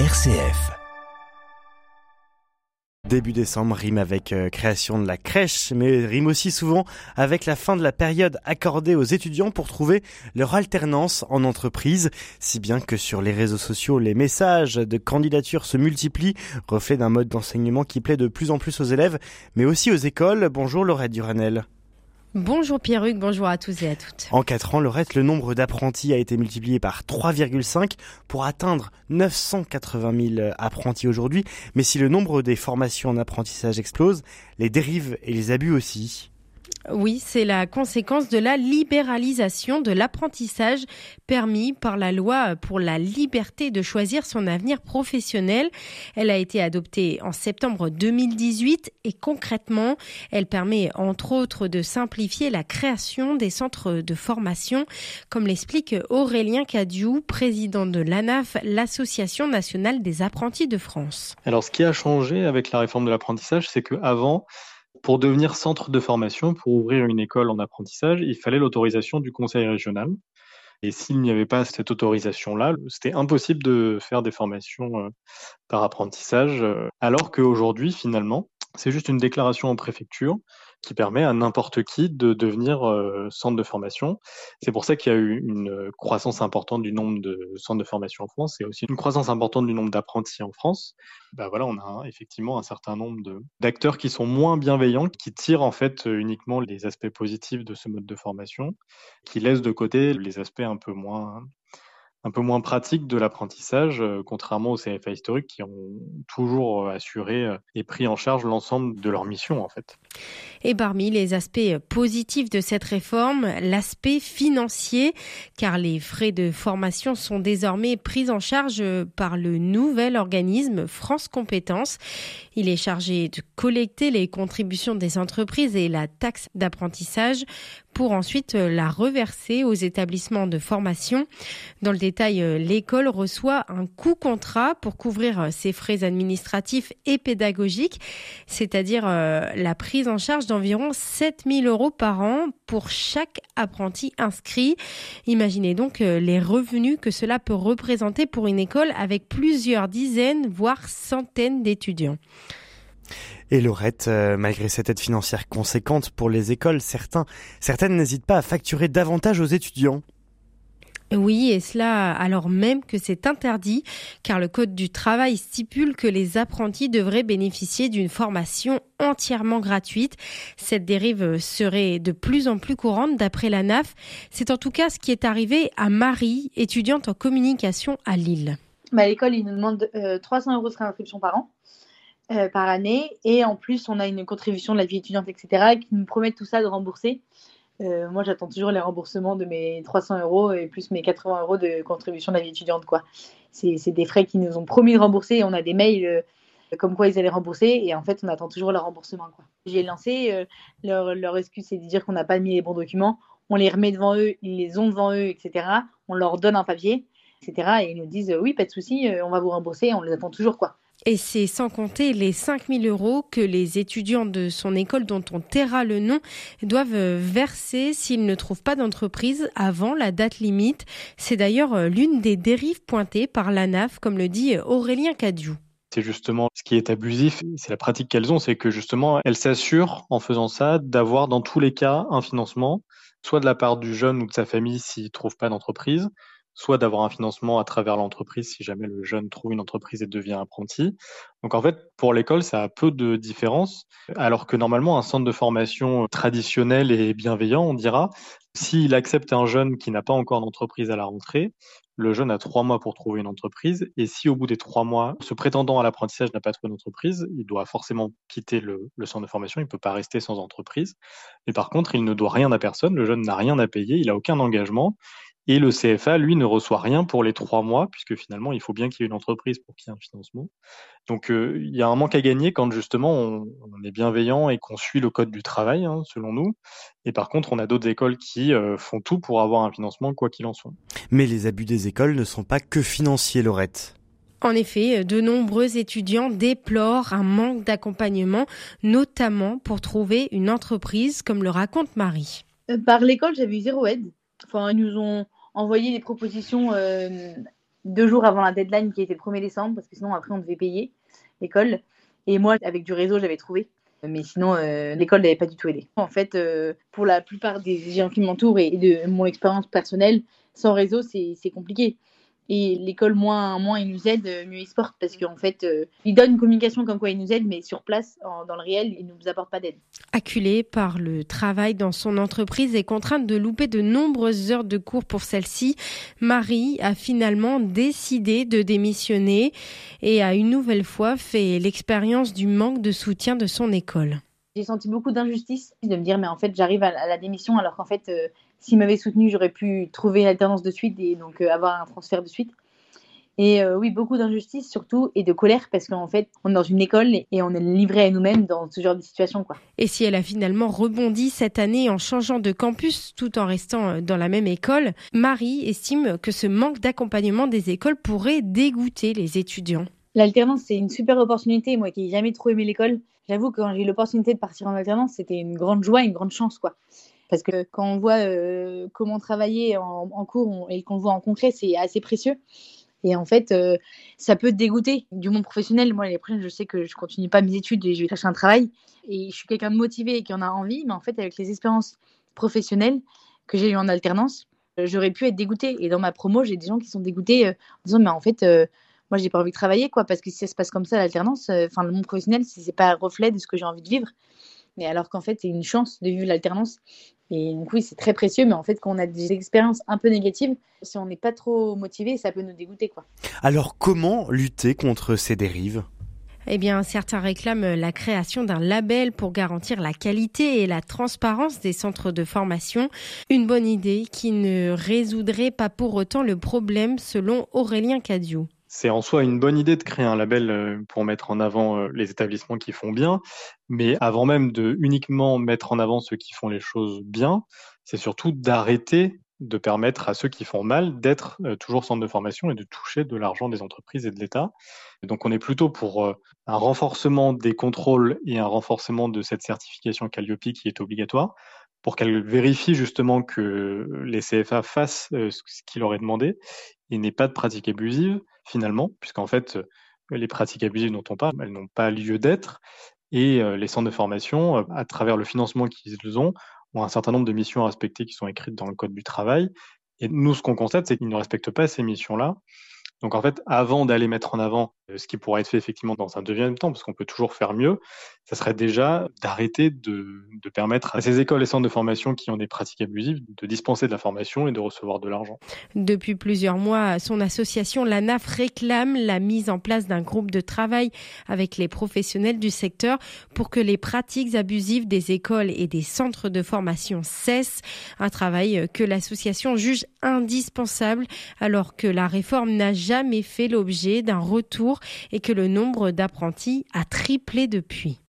RCF. Début décembre rime avec euh, création de la crèche, mais rime aussi souvent avec la fin de la période accordée aux étudiants pour trouver leur alternance en entreprise, si bien que sur les réseaux sociaux, les messages de candidature se multiplient, reflet d'un mode d'enseignement qui plaît de plus en plus aux élèves, mais aussi aux écoles. Bonjour Laurette Duranel. Bonjour Pierruc, bonjour à tous et à toutes. En 4 ans, le reste, le nombre d'apprentis a été multiplié par 3,5 pour atteindre 980 000 apprentis aujourd'hui. Mais si le nombre des formations en apprentissage explose, les dérives et les abus aussi. Oui, c'est la conséquence de la libéralisation de l'apprentissage permis par la loi pour la liberté de choisir son avenir professionnel. Elle a été adoptée en septembre 2018 et concrètement, elle permet entre autres de simplifier la création des centres de formation, comme l'explique Aurélien Cadiou, président de l'ANAF, l'Association nationale des apprentis de France. Alors, ce qui a changé avec la réforme de l'apprentissage, c'est qu'avant, pour devenir centre de formation, pour ouvrir une école en apprentissage, il fallait l'autorisation du conseil régional. Et s'il n'y avait pas cette autorisation-là, c'était impossible de faire des formations euh, par apprentissage, euh, alors qu'aujourd'hui, finalement, c'est juste une déclaration en préfecture qui permet à n'importe qui de devenir euh, centre de formation. C'est pour ça qu'il y a eu une croissance importante du nombre de centres de formation en France et aussi une croissance importante du nombre d'apprentis en France. Bah voilà, on a effectivement un certain nombre d'acteurs qui sont moins bienveillants, qui tirent en fait uniquement les aspects positifs de ce mode de formation, qui laissent de côté les aspects un peu moins un peu moins pratique de l'apprentissage, euh, contrairement aux CFA historiques qui ont toujours euh, assuré euh, et pris en charge l'ensemble de leur mission en fait. Et parmi les aspects positifs de cette réforme, l'aspect financier, car les frais de formation sont désormais pris en charge par le nouvel organisme France Compétences. Il est chargé de collecter les contributions des entreprises et la taxe d'apprentissage pour ensuite la reverser aux établissements de formation. Dans le détail, l'école reçoit un coût contrat pour couvrir ses frais administratifs et pédagogiques, c'est-à-dire la prise en charge d'environ 7000 euros par an pour chaque apprenti inscrit. Imaginez donc les revenus que cela peut représenter pour une école avec plusieurs dizaines, voire centaines d'étudiants. Et Laurette, euh, malgré cette aide financière conséquente pour les écoles, certains, certaines n'hésitent pas à facturer davantage aux étudiants. Oui, et cela alors même que c'est interdit, car le Code du travail stipule que les apprentis devraient bénéficier d'une formation entièrement gratuite. Cette dérive serait de plus en plus courante d'après la NAF. C'est en tout cas ce qui est arrivé à Marie, étudiante en communication à Lille. Bah, L'école, il nous demande 300 euros de réinscription par an. Euh, par année. Et en plus, on a une contribution de la vie étudiante, etc., qui nous promet tout ça de rembourser. Euh, moi, j'attends toujours les remboursements de mes 300 euros et plus mes 80 euros de contribution de la vie étudiante. quoi. C'est des frais qui nous ont promis de rembourser. Et on a des mails euh, comme quoi ils allaient rembourser. Et en fait, on attend toujours leur remboursement. J'ai lancé, leur, leur, excuse, c'est de dire qu'on n'a pas mis les bons documents. On les remet devant eux, ils les ont devant eux, etc. On leur donne un papier, etc. Et ils nous disent, oui, pas de souci, on va vous rembourser. On les attend toujours. quoi. Et c'est sans compter les 5000 euros que les étudiants de son école dont on taira le nom doivent verser s'ils ne trouvent pas d'entreprise avant la date limite. C'est d'ailleurs l'une des dérives pointées par l'ANAF, comme le dit Aurélien Cadiou. C'est justement ce qui est abusif, c'est la pratique qu'elles ont, c'est que justement, elles s'assurent en faisant ça d'avoir dans tous les cas un financement, soit de la part du jeune ou de sa famille s'il ne trouve pas d'entreprise, soit d'avoir un financement à travers l'entreprise si jamais le jeune trouve une entreprise et devient apprenti. Donc en fait, pour l'école, ça a peu de différence, alors que normalement, un centre de formation traditionnel et bienveillant, on dira, s'il accepte un jeune qui n'a pas encore d'entreprise à la rentrée, le jeune a trois mois pour trouver une entreprise. Et si au bout des trois mois, ce prétendant à l'apprentissage n'a pas trouvé d'entreprise, il doit forcément quitter le, centre de formation. Il ne peut pas rester sans entreprise. Mais par contre, il ne doit rien à personne. Le jeune n'a rien à payer. Il n'a aucun engagement. Et le CFA, lui, ne reçoit rien pour les trois mois, puisque finalement, il faut bien qu'il y ait une entreprise pour qu'il y ait un financement. Donc, euh, il y a un manque à gagner quand justement on, on est bienveillant et qu'on suit le code du travail, hein, selon nous. Et par contre, on a d'autres écoles qui euh, font tout pour avoir un financement, quoi qu'il en soit. Mais les abus des écoles ne sont pas que financiers, Laurette. En effet, de nombreux étudiants déplorent un manque d'accompagnement, notamment pour trouver une entreprise, comme le raconte Marie. Euh, par l'école, j'avais eu zéro aide. Enfin, ils nous ont envoyé des propositions euh, deux jours avant la deadline qui était le 1er décembre, parce que sinon après on devait payer l'école. Et moi, avec du réseau, j'avais trouvé. Mais sinon, euh, l'école n'avait pas du tout aidé. En fait, euh, pour la plupart des gens qui m'entourent et de mon expérience personnelle, sans réseau, c'est compliqué. Et l'école, moins, moins ils nous aident, mieux ils se portent. Parce qu'en fait, euh, ils donnent une communication comme quoi ils nous aident, mais sur place, dans le réel, ils ne nous apportent pas d'aide. Acculée par le travail dans son entreprise et contrainte de louper de nombreuses heures de cours pour celle-ci, Marie a finalement décidé de démissionner et a une nouvelle fois fait l'expérience du manque de soutien de son école. J'ai senti beaucoup d'injustice de me dire, mais en fait, j'arrive à la démission alors qu'en fait, euh, s'il m'avait soutenu, j'aurais pu trouver une alternance de suite et donc euh, avoir un transfert de suite. Et euh, oui, beaucoup d'injustice surtout et de colère parce qu'en fait, on est dans une école et on est livré à nous-mêmes dans ce genre de situation. Quoi. Et si elle a finalement rebondi cette année en changeant de campus tout en restant dans la même école, Marie estime que ce manque d'accompagnement des écoles pourrait dégoûter les étudiants. L'alternance, c'est une super opportunité. Moi qui n'ai jamais trop aimé l'école, j'avoue que quand j'ai eu l'opportunité de partir en alternance, c'était une grande joie, une grande chance. quoi. Parce que quand on voit euh, comment travailler en, cours et qu'on le voit en concret, c'est assez précieux. Et en fait, euh, ça peut dégoûter du monde professionnel. Moi, après, je sais que je continue pas mes études et je vais chercher un travail. Et je suis quelqu'un de motivé et qui en a envie. Mais en fait, avec les expériences professionnelles que j'ai eues en alternance, euh, j'aurais pu être dégoûtée. Et dans ma promo, j'ai des gens qui sont dégoûtés en disant, mais en fait, moi j'ai pas envie de travailler quoi parce que si ça se passe comme ça l'alternance euh, enfin le monde professionnel c'est pas un reflet de ce que j'ai envie de vivre mais alors qu'en fait c'est une chance de vivre l'alternance. Et donc oui c'est très précieux. Mais en fait quand on a des expériences un peu négatives si on n'est pas trop motivé ça peut nous dégoûter quoi. Alors comment lutter contre ces dérives? Eh bien, certains réclament la création d'un label pour garantir la qualité et la transparence des centres de formation. Une bonne idée qui ne résoudrait pas pour autant le problème selon Aurélien Cadieu c'est en soi une bonne idée de créer un label euh, pour mettre en avant euh, les établissements qui font bien, mais avant même de uniquement mettre en avant ceux qui font les choses bien, c'est surtout d'arrêter de permettre à ceux qui font mal d'être euh, toujours centre de formation et de toucher de l'argent des entreprises et de l'État. Donc on est plutôt pour un renforcement des contrôles et un renforcement de cette certification Calliope qui est obligatoire pour qu'elle vérifie justement que les CFA fassent ce qu'il leur est demandé et n'ait pas de pratiques abusives finalement, puisqu'en fait, euh, les pratiques abusives elles n'ont pas lieu d'être. Et euh, les centres de formation, euh, à travers le financement qu'ils ont, ont un certain nombre de missions à respecter qui sont écrites dans le Code du travail. Et nous, ce qu'on constate, c'est qu'ils ne respectent pas ces missions-là. Donc en fait, avant d'aller mettre en avant euh, ce qui pourrait être fait effectivement dans un deuxième temps, parce qu'on peut toujours faire mieux, ça serait déjà d'arrêter de, de, permettre à ces écoles et centres de formation qui ont des pratiques abusives de dispenser de la formation et de recevoir de l'argent. Depuis plusieurs mois, son association, la NAF, réclame la mise en place d'un groupe de travail avec les professionnels du secteur pour que les pratiques abusives des écoles et des centres de formation cessent. Un travail que l'association juge indispensable alors que la réforme n'a jamais fait l'objet d'un retour et que le nombre d'apprentis a triplé depuis.